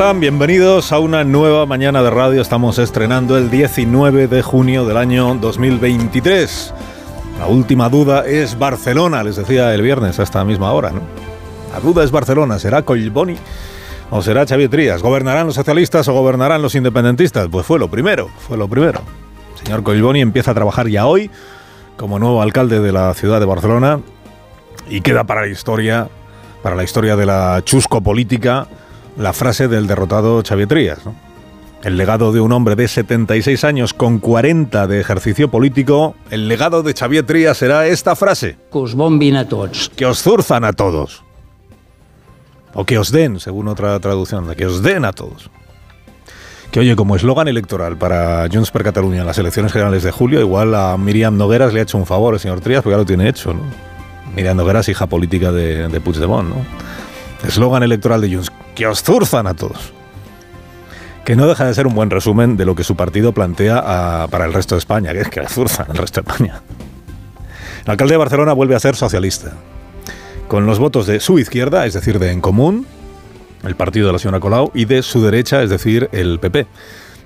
Bienvenidos a una nueva mañana de radio. Estamos estrenando el 19 de junio del año 2023. La última duda es Barcelona, les decía el viernes a esta misma hora, ¿no? La duda es Barcelona, ¿será Collboni o será Xavier Trías? ¿Gobernarán los socialistas o gobernarán los independentistas? Pues fue lo primero, fue lo primero. El señor Collboni empieza a trabajar ya hoy como nuevo alcalde de la ciudad de Barcelona y queda para la historia, para la historia de la chusco política, la frase del derrotado Xavier Trías. ¿no? El legado de un hombre de 76 años con 40 de ejercicio político, el legado de Xavier Trías será esta frase. que us bombin a tots. Que os zurzan a todos. O que os den, según otra traducción, que os den a todos. Que oye, como eslogan electoral para Junts per Catalunya en las elecciones generales de julio, igual a Miriam Nogueras le ha hecho un favor el señor Trías, porque ya lo tiene hecho, ¿no? Miriam Nogueras, hija política de, de Puigdemont, ¿no? Eslogan electoral de Junts, que os zurzan a todos. Que no deja de ser un buen resumen de lo que su partido plantea para el resto de España, que es que zurzan el resto de España. El alcalde de Barcelona vuelve a ser socialista. Con los votos de su izquierda, es decir, de En Común, el partido de la señora Colau, y de su derecha, es decir, el PP.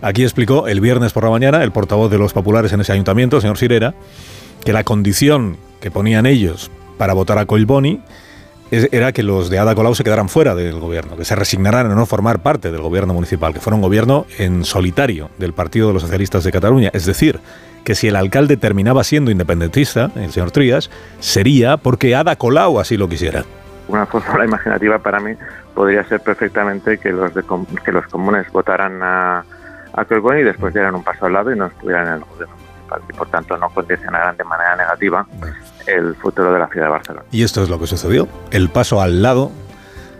Aquí explicó el viernes por la mañana el portavoz de los populares en ese ayuntamiento, el señor Sirera, que la condición que ponían ellos para votar a Colboni era que los de Ada Colau se quedaran fuera del gobierno, que se resignaran a no formar parte del gobierno municipal, que fuera un gobierno en solitario del Partido de los Socialistas de Cataluña. Es decir, que si el alcalde terminaba siendo independentista, el señor Trías, sería porque Ada Colau así lo quisiera. una fórmula imaginativa para mí podría ser perfectamente que los de com- que los comunes votaran a, a y después dieran un paso al lado y no estuvieran en el gobierno municipal y por tanto no condicionaran de manera negativa el futuro de la ciudad de Barcelona. Y esto es lo que sucedió. El paso al lado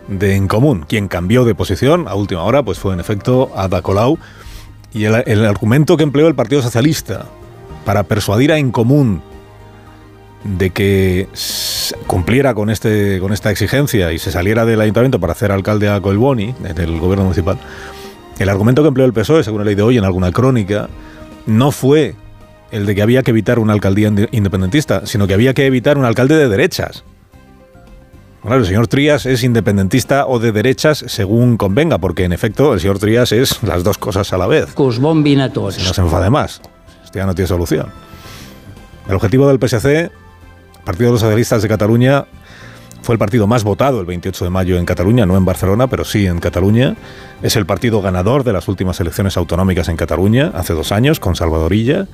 de En Común. Quien cambió de posición a última hora pues fue en efecto Ada Colau. Y el, argumento que empleó el Partido Socialista para persuadir a En Común de que cumpliera con, este, con esta exigencia y se saliera del ayuntamiento para hacer alcalde a Colboni, del gobierno municipal, el argumento que empleó el PSOE, según he leído hoy en alguna crónica, no fue el de que había que evitar una alcaldía inde- independentista, sino que había que evitar un alcalde de derechas. Claro, el señor Trías es independentista o de derechas según convenga, porque en efecto el señor Trías es las dos cosas a la vez. Que us bombin a tots. Si no se enfade más. Esto ya no tiene solución. El objetivo del PSC, Partido de los Socialistas de Cataluña, fue el partido más votado el 28 de mayo en Cataluña, no en Barcelona, pero sí en Cataluña. Es el partido ganador de las últimas elecciones autonómicas en Cataluña, hace dos años, con Salvador Illa,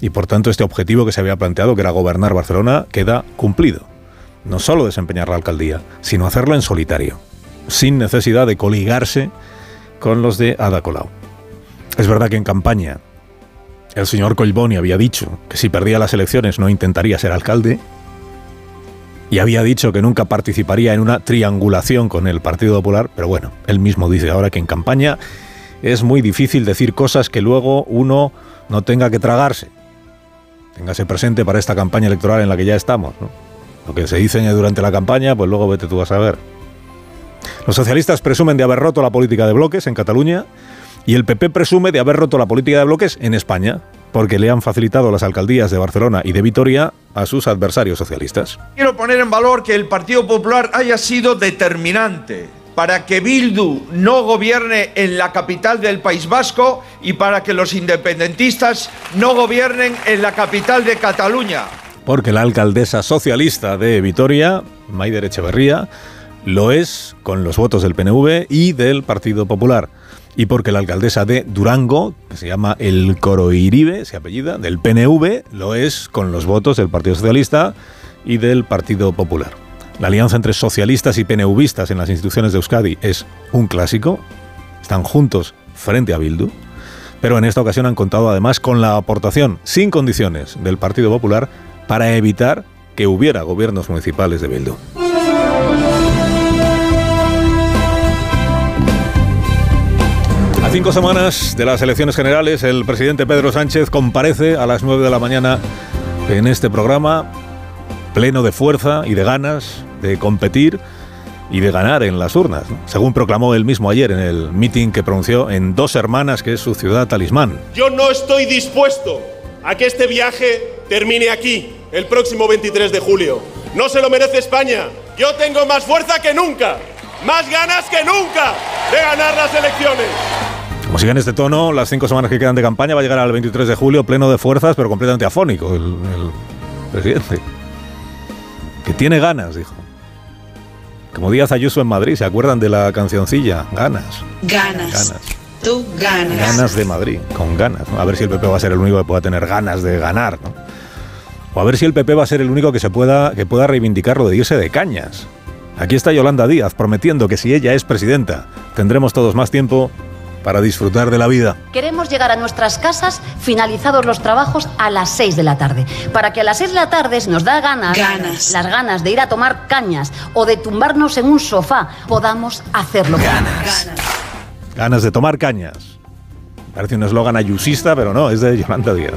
y por tanto este objetivo que se había planteado, que era gobernar Barcelona, queda cumplido. No solo desempeñar la alcaldía, sino hacerlo en solitario, sin necesidad de coligarse con los de Ada Colau. Es verdad que en campaña el señor Colboni había dicho que si perdía las elecciones no intentaría ser alcalde y había dicho que nunca participaría en una triangulación con el Partido Popular, pero bueno, él mismo dice ahora que en campaña es muy difícil decir cosas que luego uno no tenga que tragarse. Téngase presente para esta campaña electoral en la que ya estamos. Lo que se dice durante la campaña, pues luego vete tú a saber. Los socialistas presumen de haber roto la política de bloques en Cataluña y el PP presume de haber roto la política de bloques en España, porque le han facilitado las alcaldías de Barcelona y de Vitoria a sus adversarios socialistas. Quiero poner en valor que el Partido Popular haya sido determinante para que Bildu no gobierne en la capital del País Vasco y para que los independentistas no gobiernen en la capital de Cataluña. Porque la alcaldesa socialista de Vitoria, Maider Echeverría, lo es con los votos del PNV y del Partido Popular. Y porque la alcaldesa de Durango, que se llama El Coroiribe, se apellida, del PNV, lo es con los votos del Partido Socialista y del Partido Popular. La alianza entre socialistas y PNVistas en las instituciones de Euskadi es un clásico. Están juntos frente a Bildu. Pero en esta ocasión han contado además con la aportación sin condiciones del Partido Popular para evitar que hubiera gobiernos municipales de Bildu. Cinco semanas de las elecciones generales, el presidente Pedro Sánchez comparece a las 9 de la mañana en este programa, pleno de fuerza y de ganas de competir y de ganar en las urnas, según proclamó él mismo ayer en el meeting que pronunció en Dos Hermanas, que es su ciudad talismán. Yo no estoy dispuesto a que este viaje termine aquí, el próximo 23 de julio. No se lo merece España. Yo tengo más fuerza que nunca, más ganas que nunca de ganar las elecciones. Como sigue en este tono, las cinco semanas que quedan de campaña va a llegar al 23 de julio pleno de fuerzas, pero completamente afónico el, el presidente. Que tiene ganas, dijo. Como Díaz Ayuso en Madrid, ¿se acuerdan de la cancioncilla? Ganas. Ganas. Ganas. Tú ganas. Ganas de Madrid, con ganas. ¿no? A ver si el PP va a ser el único que pueda tener ganas de ganar. ¿no? O a ver si el PP va a ser el único que, se pueda, que pueda reivindicar lo de irse de cañas. Aquí está Yolanda Díaz prometiendo que si ella es presidenta, tendremos todos más tiempo para disfrutar de la vida. Queremos llegar a nuestras casas finalizados los trabajos a las 6 de la tarde. Para que a las 6 de la tarde si nos da ganas, Ganas. las ganas de ir a tomar cañas o de tumbarnos en un sofá, podamos hacerlo. Ganas. Ganas de tomar cañas. Parece un eslogan ayusista, pero no, es de Yolanda Díaz.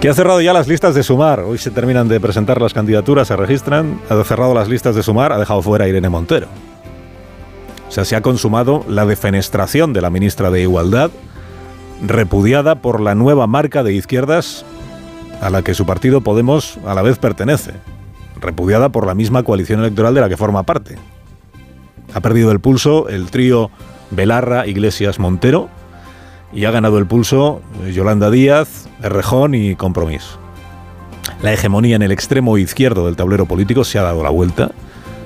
Que ha cerrado ya las listas de sumar. Hoy se terminan de presentar las candidaturas, se registran. Ha cerrado las listas de sumar, ha dejado fuera a Irene Montero. O sea, se ha consumado la defenestración de la ministra de Igualdad, repudiada por la nueva marca de izquierdas a la que su partido Podemos a la vez pertenece. Repudiada por la misma coalición electoral de la que forma parte. Ha perdido el pulso el trío Belarra, Iglesias, Montero y ha ganado el pulso Yolanda Díaz, Errejón y Compromís. La hegemonía en el extremo izquierdo del tablero político se ha dado la vuelta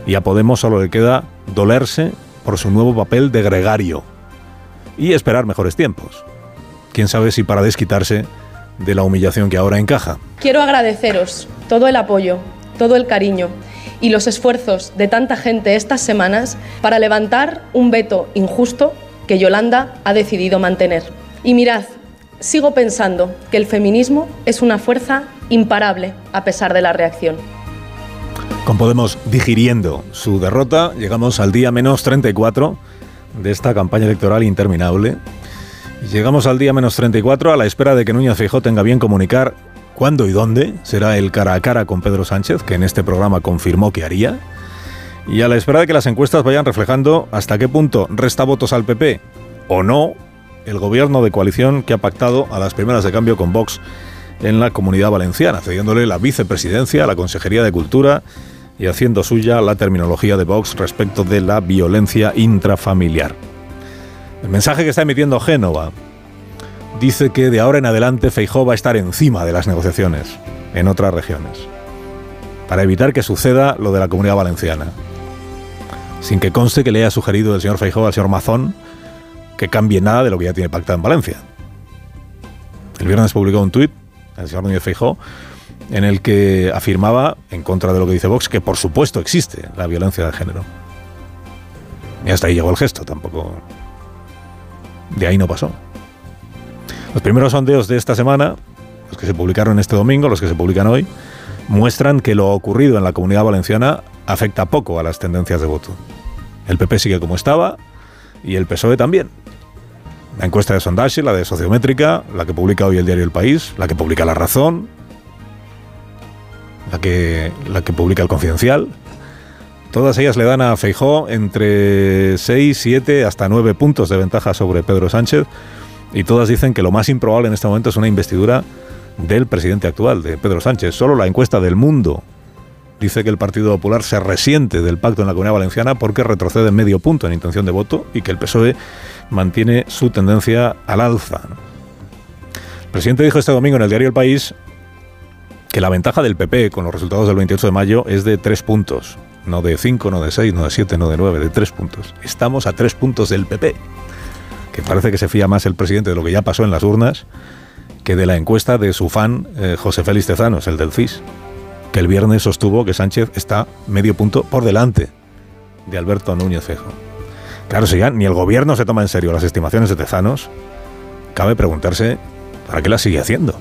y a Podemos solo le queda dolerse por su nuevo papel de gregario y esperar mejores tiempos. Quién sabe si para desquitarse de la humillación que ahora encaja. Quiero agradeceros todo el apoyo, todo el cariño y los esfuerzos de tanta gente estas semanas para levantar un veto injusto que Yolanda ha decidido mantener. Y mirad, sigo pensando que el feminismo es una fuerza imparable a pesar de la reacción. Con Podemos digiriendo su derrota, llegamos al día menos 34 de esta campaña electoral interminable. Llegamos al día menos 34 a la espera de que Núñez Feijóo tenga bien comunicar cuándo y dónde será el cara a cara con Pedro Sánchez, que en este programa confirmó que haría. Y a la espera de que las encuestas vayan reflejando hasta qué punto resta votos al PP o no el gobierno de coalición que ha pactado a las primeras de cambio con Vox en la comunidad valenciana, cediéndole la vicepresidencia a la Consejería de Cultura y haciendo suya la terminología de Vox respecto de la violencia intrafamiliar. El mensaje que está emitiendo Génova dice que de ahora en adelante Feijóo va a estar encima de las negociaciones en otras regiones, para evitar que suceda lo de la comunidad valenciana. Sin que conste que le haya sugerido el señor Feijóo al señor Mazón que cambie nada de lo que ya tiene pactado en Valencia. El viernes publicó un tuit, el señor Núñez Feijóo, en el que afirmaba, en contra de lo que dice Vox, que por supuesto existe la violencia de género. Y hasta ahí llegó el gesto, tampoco. De ahí no pasó. Los primeros sondeos de esta semana, los que se publicaron este domingo, los que se publican hoy, muestran que lo ocurrido en la comunidad valenciana afecta poco a las tendencias de voto. El PP sigue como estaba y el PSOE también. La encuesta de sondaje, la de sociométrica, la que publica hoy el diario El País, la que publica La Razón, la que, la que publica El Confidencial, todas ellas le dan a Feijó entre 6, 7 hasta 9 puntos de ventaja sobre Pedro Sánchez y todas dicen que lo más improbable en este momento es una investidura del presidente actual, de Pedro Sánchez. Solo la encuesta del mundo dice que el Partido Popular se resiente del pacto en la Comunidad Valenciana porque retrocede medio punto en intención de voto y que el PSOE mantiene su tendencia al alza. El presidente dijo este domingo en el diario El País que la ventaja del PP con los resultados del 28 de mayo es de tres puntos. No de cinco, no de seis, no de siete, no de nueve, de tres puntos. Estamos a tres puntos del PP. Que parece que se fía más el presidente de lo que ya pasó en las urnas que de la encuesta de su fan eh, José Félix Tezanos, el del CIS, que el viernes sostuvo que Sánchez está medio punto por delante de Alberto Núñez Fejo. Claro, si ya ni el gobierno se toma en serio las estimaciones de Tezanos, cabe preguntarse para qué las sigue haciendo.